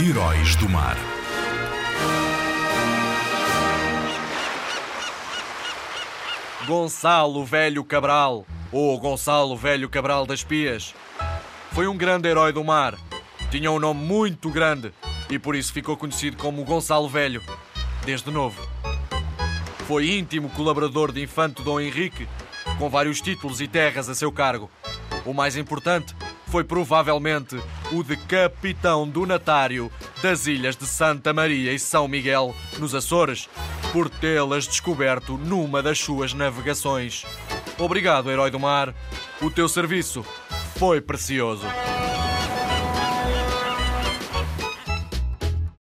Heróis do Mar. Gonçalo Velho Cabral, ou Gonçalo Velho Cabral das Pias. Foi um grande herói do mar. Tinha um nome muito grande e por isso ficou conhecido como Gonçalo Velho, desde novo. Foi íntimo colaborador de Infante Dom Henrique, com vários títulos e terras a seu cargo. O mais importante foi provavelmente o de capitão donatário das ilhas de Santa Maria e São Miguel, nos Açores, por tê-las descoberto numa das suas navegações. Obrigado, herói do mar. O teu serviço foi precioso.